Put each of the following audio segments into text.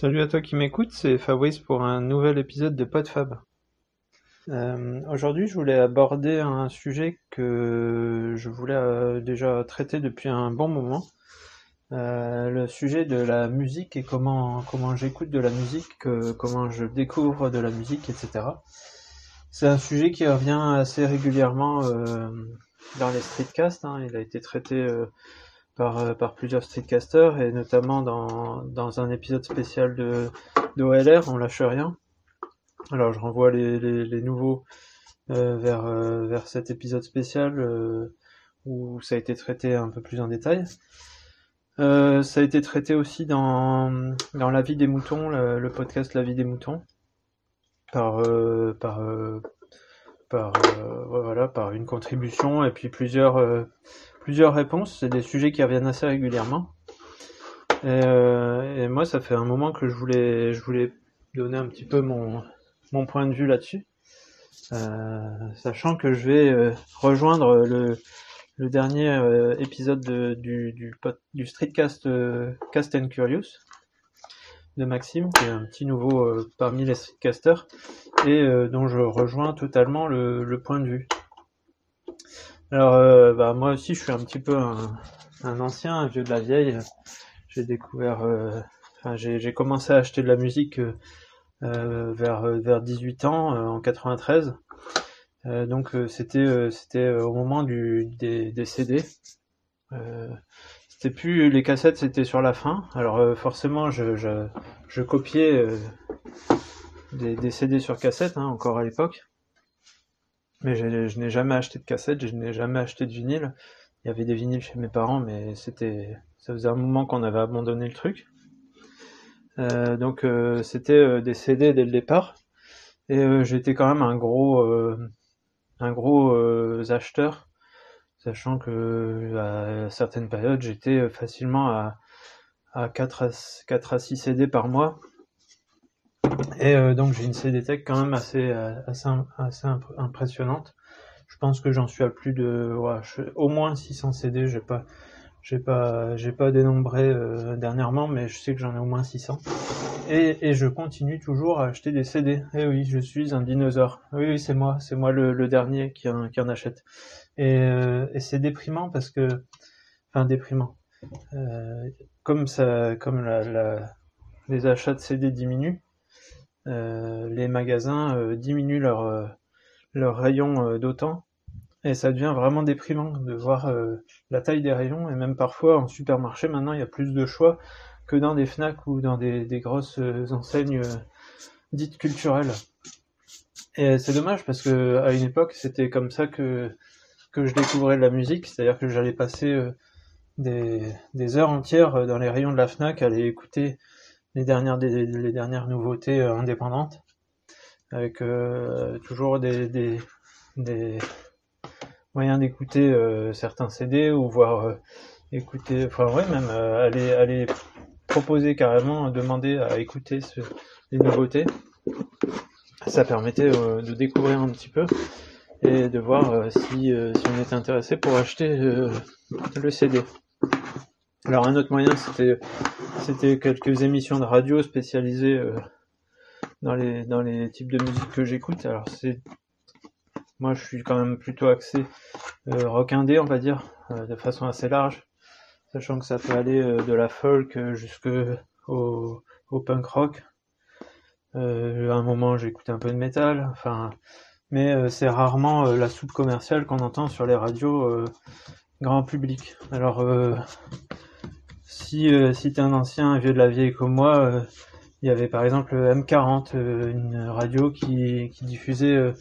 Salut à toi qui m'écoutes, c'est Fabrice pour un nouvel épisode de PodFab. Euh, Aujourd'hui, je voulais aborder un sujet que je voulais euh, déjà traiter depuis un bon moment. Euh, le sujet de la musique et comment comment j'écoute de la musique, comment je découvre de la musique, etc. C'est un sujet qui revient assez régulièrement dans les streetcasts. Hein. Il a été traité par, euh, par plusieurs streetcasters et notamment dans, dans un épisode spécial de d'OLR, on lâche rien. Alors je renvoie les, les, nouveaux euh, vers, euh, vers cet épisode spécial où ça a été traité un peu plus en détail. Ça a été traité aussi dans, dans La vie des moutons, le, le podcast La vie des moutons, par, par, par, voilà, par une contribution et puis plusieurs, plusieurs réponses. C'est des sujets qui reviennent assez régulièrement. Et, euh, et moi, ça fait un moment que je voulais, je voulais donner un petit peu mon, mon point de vue là-dessus. Euh, sachant que je vais euh, rejoindre le, le dernier euh, épisode de- du, du, du streetcast euh, Cast and Curious de Maxime, qui est un petit nouveau euh, parmi les streetcasters, et dont je rejoins totalement le, le point de vue. Alors, euh, bah, moi aussi, je suis un petit peu un, ancien, un vieux de la vieille. J'ai découvert, euh, enfin, j'ai commencé à acheter de la musique euh, euh, vers vers 18 ans, en 93. Euh, donc c'était c'était au moment du des, des CD. C'était plus les cassettes, c'était sur la fin. Alors forcément, je, je, je copiais des, des CD sur cassette, hein, encore à l'époque. Mais j'ai- je n'ai jamais acheté de cassette, je n'ai jamais acheté de vinyle. Il y avait des vinyles chez mes parents, mais c'était ça faisait un moment qu'on avait abandonné le truc. Euh, donc euh, c'était euh, des CD dès le départ. Et euh, j'étais quand même un gros euh, un gros euh, acheteur, sachant que à certaines périodes j'étais facilement à, à 4 à 4 à 6 CD par mois. Et euh, donc j'ai une CD Tech quand même assez euh, assez, assez imp- impressionnante. Je pense que j'en suis à plus de au moins 600 CD, j'ai pas pas pas dénombré euh, dernièrement mais je sais que j'en ai au moins 600. Et, et je continue toujours à acheter des CD. Eh oui, je suis un dinosaure. Oui, oui, c'est moi, c'est moi le, dernier qui en, qui en achète. Et, et c'est déprimant parce que, enfin déprimant. Comme ça, comme les achats de CD diminuent, les magasins euh, diminuent leur euh, leur rayon euh, d'autant, et ça devient vraiment déprimant de voir euh, la taille des rayons. Et même parfois en supermarché, maintenant il y a plus de choix que dans des Fnac ou dans des, grosses euh, enseignes euh, dites culturelles. Et c'est dommage parce que à une époque, c'était comme ça que que je découvrais la musique, c'est-à-dire que j'allais passer euh, des, des heures entières euh, dans les rayons de la Fnac à aller écouter les dernières nouveautés euh, indépendantes avec euh, toujours des, moyens d'écouter euh, certains CD ou voir écouter enfin ouais même aller proposer carrément demander à écouter les nouveautés ça permettait de découvrir un petit peu et de voir si, si on était intéressé pour acheter le CD. Alors un autre moyen c'était quelques émissions de radio spécialisées euh, dans les types de musique que j'écoute. Alors c'est moi je suis quand même plutôt axé euh, rock indé on va dire euh, de façon assez large, sachant que ça peut aller de la folk jusque au, punk rock. À un moment j'écoutais un peu de métal, enfin mais c'est rarement la soupe commerciale qu'on entend sur les radios grand public. Alors, si, euh, si t'es un ancien, un vieux de la vieille comme moi, euh, il y avait par exemple M40, euh, une radio qui, qui diffusait euh,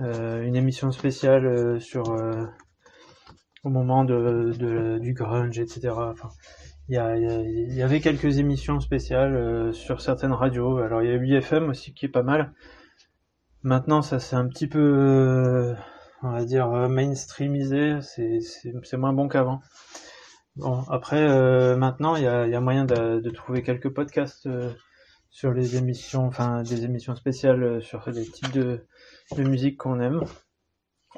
euh, une émission spéciale euh, sur euh, au moment de, du grunge, etc. Enfin, il y, y avait quelques émissions spéciales euh, sur certaines radios. Alors il y a 8FM aussi qui est pas mal. Maintenant, ça c'est un petit peu, euh, on va dire, euh, mainstreamisé. C'est moins bon qu'avant. Bon, après, euh, maintenant, il y a, y a moyen de, de trouver quelques podcasts euh, sur les émissions, enfin des émissions spéciales euh, sur les types de, de musique qu'on aime,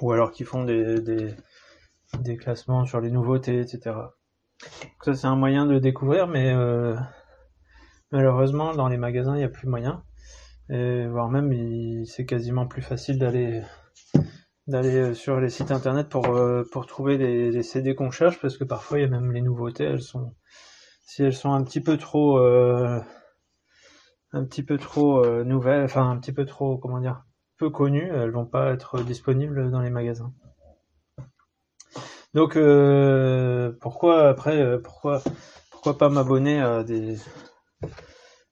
ou alors qui font des, des, des classements sur les nouveautés, etc. Donc ça, c'est un moyen de découvrir, mais euh, malheureusement, dans les magasins, il n'y a plus moyen. Et voire même, c'est quasiment plus facile d'aller d'aller sur les sites internet pour pour trouver les, CD qu'on cherche parce que parfois il y a même les nouveautés elles sont si elles sont un petit peu trop un petit peu trop nouvelles enfin un petit peu trop comment dire peu connues elles vont pas être disponibles dans les magasins donc euh, pourquoi après euh, pourquoi pourquoi pas m'abonner à des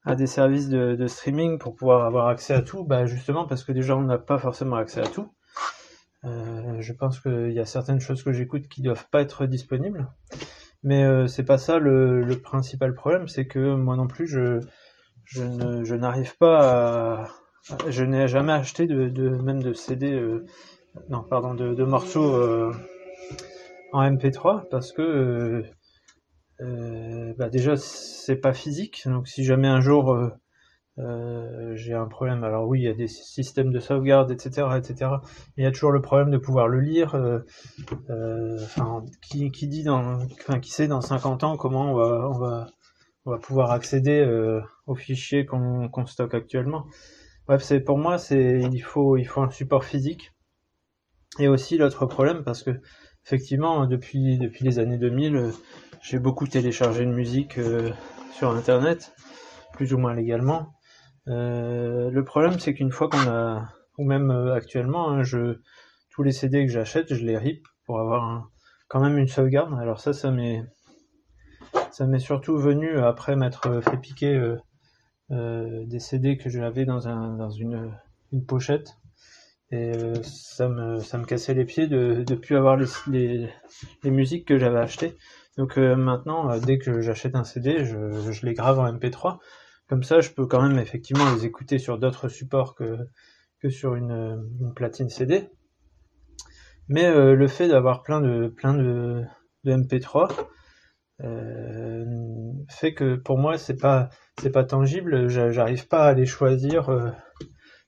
à des services de, streaming pour pouvoir avoir accès à tout? Bah justement parce que déjà on n'a pas forcément accès à tout. Euh, je pense qu'il y a certaines choses que j'écoute qui doivent pas être disponibles. Mais euh, c'est pas ça le, le, principal problème, c'est que moi non plus je je ne je n'arrive pas à je n'ai jamais acheté de, de même de CD euh, non pardon de, de morceaux euh, en MP3 parce que euh, bah déjà c'est pas physique donc si jamais un jour euh, euh, j'ai un problème. Alors oui il y a des systèmes de sauvegarde etc etc il y a toujours le problème de pouvoir le lire enfin qui, qui dit dans enfin qui sait dans 50 ans comment on va on va on va pouvoir accéder aux fichiers qu'on stocke actuellement. Bref c'est pour moi c'est il faut il faut un support physique. Et aussi l'autre problème parce que effectivement, depuis, depuis les années 2000, euh, j'ai beaucoup téléchargé de musique euh, sur Internet, plus ou moins légalement. Euh, le problème, c'est qu'une fois qu'on a, ou même actuellement, hein, tous les CD que j'achète, je les rip pour avoir quand même une sauvegarde. Alors ça, ça m'est, ça m'est surtout venu après m'être fait piquer des CD que j'avais dans, un, dans une, une pochette et euh, ça me ça me cassait les pieds de de plus avoir les les, les musiques que j'avais achetées. Donc euh, maintenant, euh, dès que j'achète un CD, je, je les grave en MP3. Comme ça, je peux quand même effectivement les écouter sur d'autres supports que que sur une, platine CD. Mais le fait d'avoir plein de plein de, de MP3 euh, fait que pour moi c'est pas c'est pas tangible. J'arrive pas à les choisir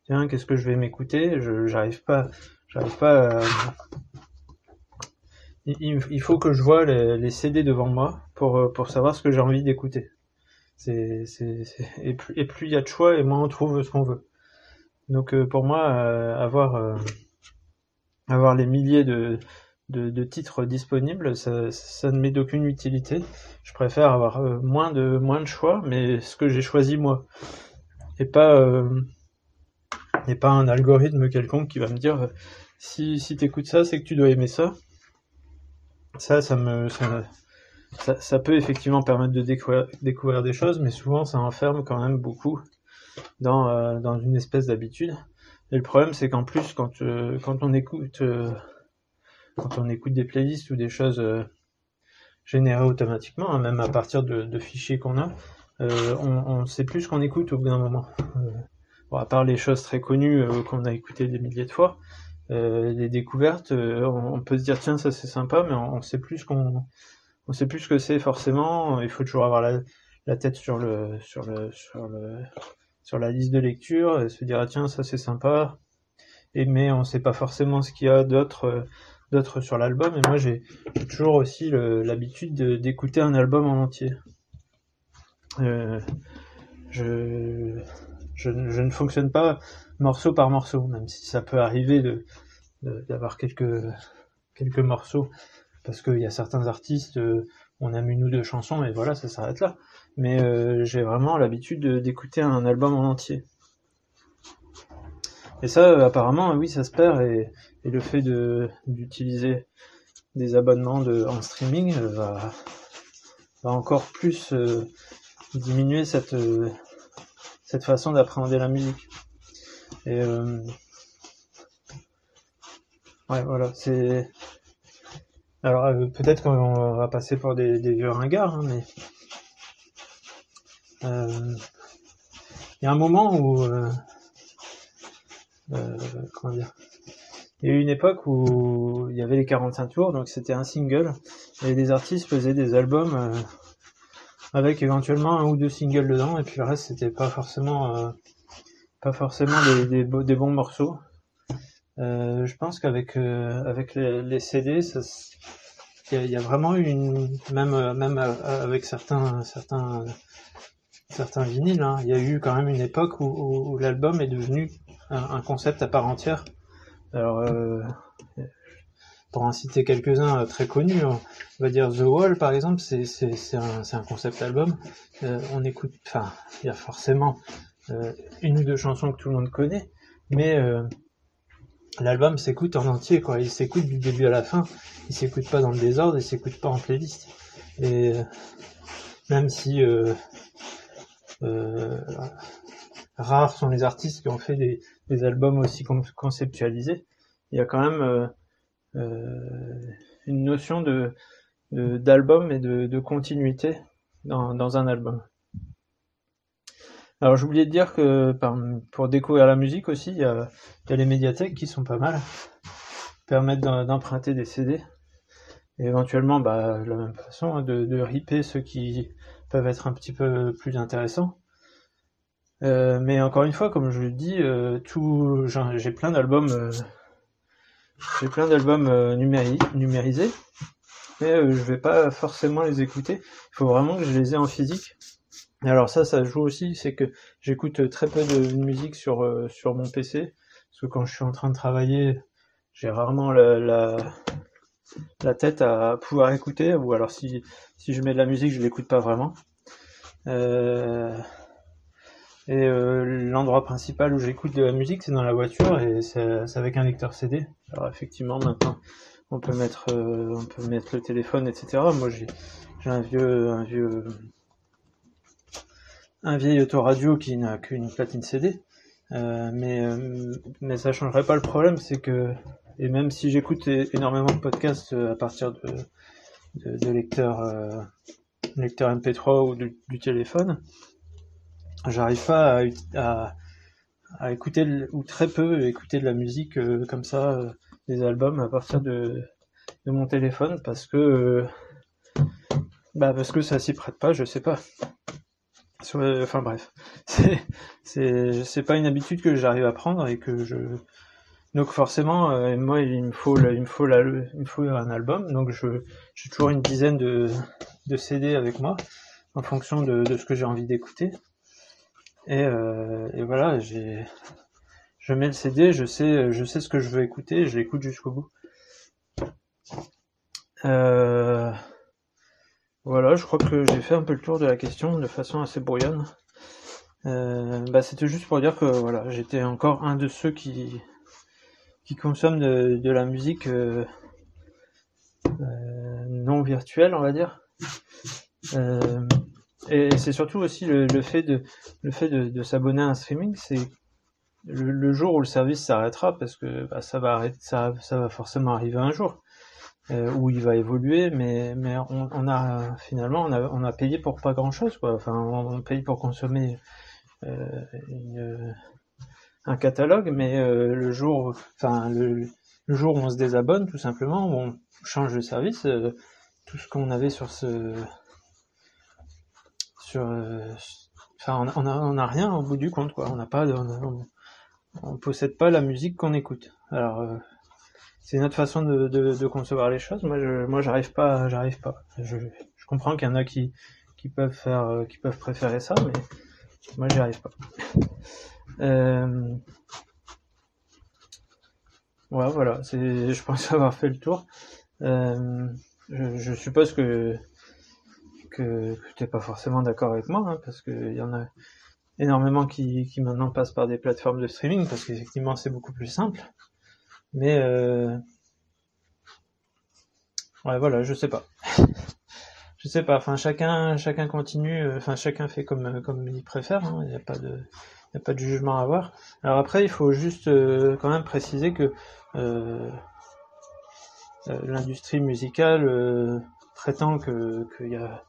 tiens, qu'est-ce que je vais m'écouter? J'arrive pas, j'arrive pas. Il, faut que je vois les, CD devant moi pour euh, pour savoir ce que j'ai envie d'écouter. Et plus il y a de choix et moins on trouve ce qu'on veut. Donc euh, pour moi, euh, avoir avoir les milliers de, de, de, titres disponibles, ça, ça ne m'est d'aucune utilité. Je préfère avoir moins de moins de choix, mais ce que j'ai choisi moi, et pas et pas un algorithme quelconque qui va me dire si, si écoutes ça, c'est que tu dois aimer ça. Ça, ça me, ça, ça, peut effectivement permettre de découvrir, des choses, mais souvent ça enferme quand même beaucoup dans, euh, une espèce d'habitude. Et le problème, c'est qu'en plus, quand, euh, on écoute, euh, quand on écoute des playlists ou des choses générées automatiquement, hein, même à partir de, fichiers qu'on a, on, on sait plus ce qu'on écoute au bout d'un moment à part les choses très connues qu'on a écoutées des milliers de fois, les découvertes, on, peut se dire tiens ça c'est sympa, mais on, sait plus ce qu'on, on sait plus ce que c'est forcément. Il faut toujours avoir la, tête sur le, sur le, sur le, sur la liste de lecture et se dire ah, tiens ça c'est sympa. Et mais on sait pas forcément ce qu'il y a d'autre sur l'album. Et moi j'ai toujours aussi l'habitude d'écouter un album en entier. je je, ne fonctionne pas morceau par morceau, même si ça peut arriver de d'avoir quelques quelques morceaux parce qu'il y a certains artistes, euh, on aime une ou deux chansons et voilà, ça s'arrête là. Mais euh, j'ai vraiment l'habitude d'écouter un album en entier. Et ça, euh, apparemment, oui, ça se perd et, le fait d'utiliser des abonnements en streaming va, encore plus diminuer cette cette façon d'appréhender la musique. Et ouais, voilà, c'est. Alors euh, peut-être qu'on va passer pour des, vieux ringards, hein, mais euh, il y a un moment où dire il y a eu une époque où il y avait les 45 tours, donc c'était un single, et des artistes faisaient des albums avec éventuellement un ou deux singles dedans, et puis le reste c'était pas forcément euh, pas forcément des, bons morceaux. Euh, je pense qu'avec euh, avec les, les, CD, il y, y, a vraiment une même même avec certains certains certains vinyles. Hein. Il y a eu quand même une époque où, l'album est devenu un, concept à part entière. Alors, euh, pour en citer quelques-uns euh, très connus, on va dire The Wall par exemple, c'est un, un, concept album. Euh, on écoute, enfin, il y a forcément une ou deux chansons que tout le monde connaît, mais l'album s'écoute en entier, quoi. Il s'écoute du début à la fin. Il s'écoute pas dans le désordre, il s'écoute pas en playlist. Et même si euh, euh, rares sont les artistes qui ont fait des, des albums aussi conceptualisés, il y a quand même euh, euh, une notion de d'album et de, de continuité dans, dans, un album. Alors j'oubliais de dire que pour découvrir la musique aussi, il y a, les médiathèques qui sont pas mal, permettent d'emprunter des CD et éventuellement bah, de la même façon hein, de, ripper ceux qui peuvent être un petit peu plus intéressants. Euh, mais encore une fois, comme je le dis, euh, tout, j'ai plein d'albums, euh, j'ai plein d'albums numérisés, mais je vais pas forcément les écouter. Il faut vraiment que je les ai en physique. Alors ça, ça joue aussi, c'est que j'écoute très peu de musique sur sur mon PC, parce que quand je suis en train de travailler, j'ai rarement la, la tête à pouvoir écouter, ou alors si, si je mets de la musique, je l'écoute pas vraiment. Euh, et euh, l'endroit principal où j'écoute de la musique, c'est dans la voiture et c'est avec un lecteur CD. Alors effectivement, maintenant, on peut mettre, euh, on peut mettre le téléphone, etc. Moi, j'ai un vieux, un vieux, un vieil autoradio qui n'a qu'une platine CD. mais, mais ça changerait pas le problème, c'est que et même si j'écoute énormément de podcasts euh, à partir de, de, lecteurs, euh, lecteurs MP3 ou du, téléphone, j'arrive pas à, écouter ou très peu écouter de la musique euh, comme ça, des albums à partir de, de mon téléphone parce que bah parce que ça s'y prête pas, je sais pas. Enfin bref, c'est pas une habitude que j'arrive à prendre et que je donc forcément, euh, moi, il me faut, il me faut, un album. Donc je, j'ai toujours une dizaine de, de CD avec moi, en fonction de, ce que j'ai envie d'écouter. Et, euh, voilà, je mets le CD, je sais, je sais ce que je veux écouter, je l'écoute jusqu'au bout. Euh, voilà, je crois que j'ai fait un peu le tour de la question de façon assez brouillonne. Euh, bah, c'était juste pour dire que voilà, j'étais encore un de ceux qui consomment de, la musique euh, non virtuelle, on va dire. Euh, et c'est surtout aussi le, fait de s'abonner à un streaming, c'est le, jour où le service s'arrêtera, parce que bah, ça va arrêter, ça va forcément arriver un jour. Euh, où il va évoluer, mais mais on, a finalement on a on a payé pour pas grand chose quoi. Enfin on, paye pour consommer euh, une, un catalogue, mais euh, le jour, enfin le, jour où on se désabonne, tout simplement, où on change de service, euh, tout ce qu'on avait sur ce, sur, euh, enfin on, a, on a rien au bout du compte quoi. On n'a pas, on, on, possède pas la musique qu'on écoute. Alors c'est notre façon de, de, de, concevoir les choses. Moi, je, moi, j'arrive pas, j'arrive pas. Je, je comprends qu'il y en a qui, qui peuvent faire, qui peuvent préférer ça, mais moi, j'y arrive pas. Euh... Ouais, voilà, c'est, je pense avoir fait le tour. Euh, je, je, suppose que que, que t'es pas forcément d'accord avec moi, hein, parce qu'il y en a énormément qui, qui maintenant passent par des plateformes de streaming, parce qu'effectivement c'est beaucoup plus simple. Mais euh... voilà, je sais pas. je sais pas. Enfin, chacun, chacun continue. Euh, enfin, chacun fait comme comme il préfère. Hein, il n'y a pas de jugement à avoir. Alors après, il faut juste euh, quand même préciser que l'industrie musicale prétend que, que, y a,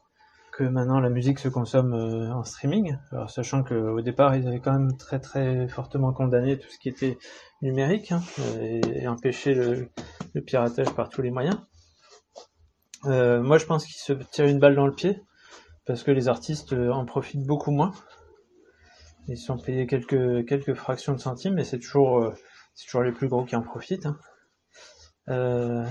que maintenant la musique se consomme euh, en streaming. Alors sachant qu'au départ, ils avaient quand même très très fortement condamné tout ce qui était numérique hein, et, et, empêché le, piratage par tous les moyens. moi, je pense qu'ils se tirent une balle dans le pied parce que les artistes en profitent beaucoup moins ils sont payés quelques, quelques fractions de centimes, mais c'est toujours, euh, c'est toujours les plus gros qui en profitent. Hein. Euh,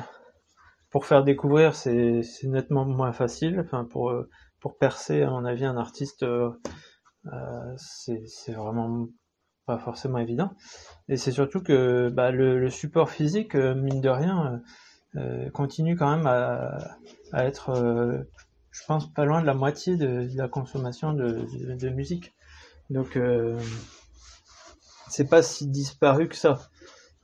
pour faire découvrir, c'est nettement moins facile. Enfin, pour, euh, pour percer, à mon avis, un artiste, euh, c'est vraiment pas forcément évident. Et c'est surtout que bah, le, support physique, mine de rien, continue quand même à, être, je pense, pas loin de la moitié de, la consommation de, musique. Donc, c'est pas si disparu que ça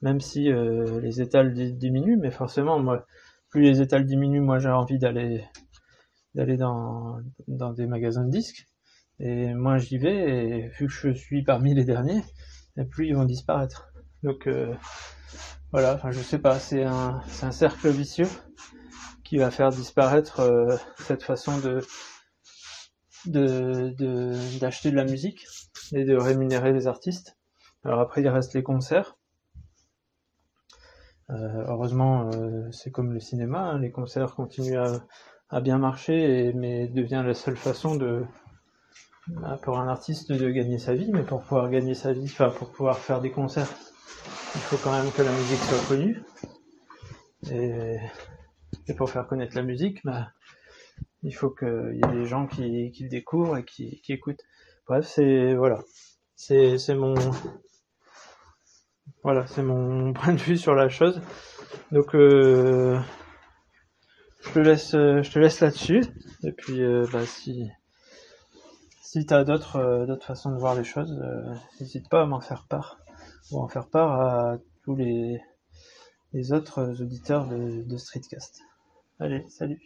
même si euh, les étals diminuent, mais forcément, moi, plus les étals diminuent, moi j'ai envie d'aller d'aller dans, dans des magasins de disques, et moins j'y vais, et vu que je suis parmi les derniers, et plus ils vont disparaître. Donc euh, voilà, enfin je sais pas, c'est un, un cercle vicieux qui va faire disparaître euh, cette façon de de, d'acheter de la musique et de rémunérer les artistes. Alors après il reste les concerts, euh, heureusement, euh, c'est comme le cinéma, hein, les concerts continuent à, bien marcher, mais devient la seule façon de bah, pour un artiste de gagner sa vie. Mais pour pouvoir gagner sa vie, enfin pour pouvoir faire des concerts, il faut quand même que la musique soit connue. Et, pour faire connaître la musique, bah, il faut qu'il y ait des gens qui, le découvrent et qui, qui écoutent. Bref, c'est voilà, c'est mon voilà, c'est mon point de vue sur la chose. Donc, euh, je te laisse, euh, je te laisse là-dessus. Et puis, euh, bah, si, si t'as d'autres, d'autres façons de voir les choses, n'hésite pas à m'en faire part ou en faire part à tous les, les autres auditeurs de, de Streetcast. Allez, salut.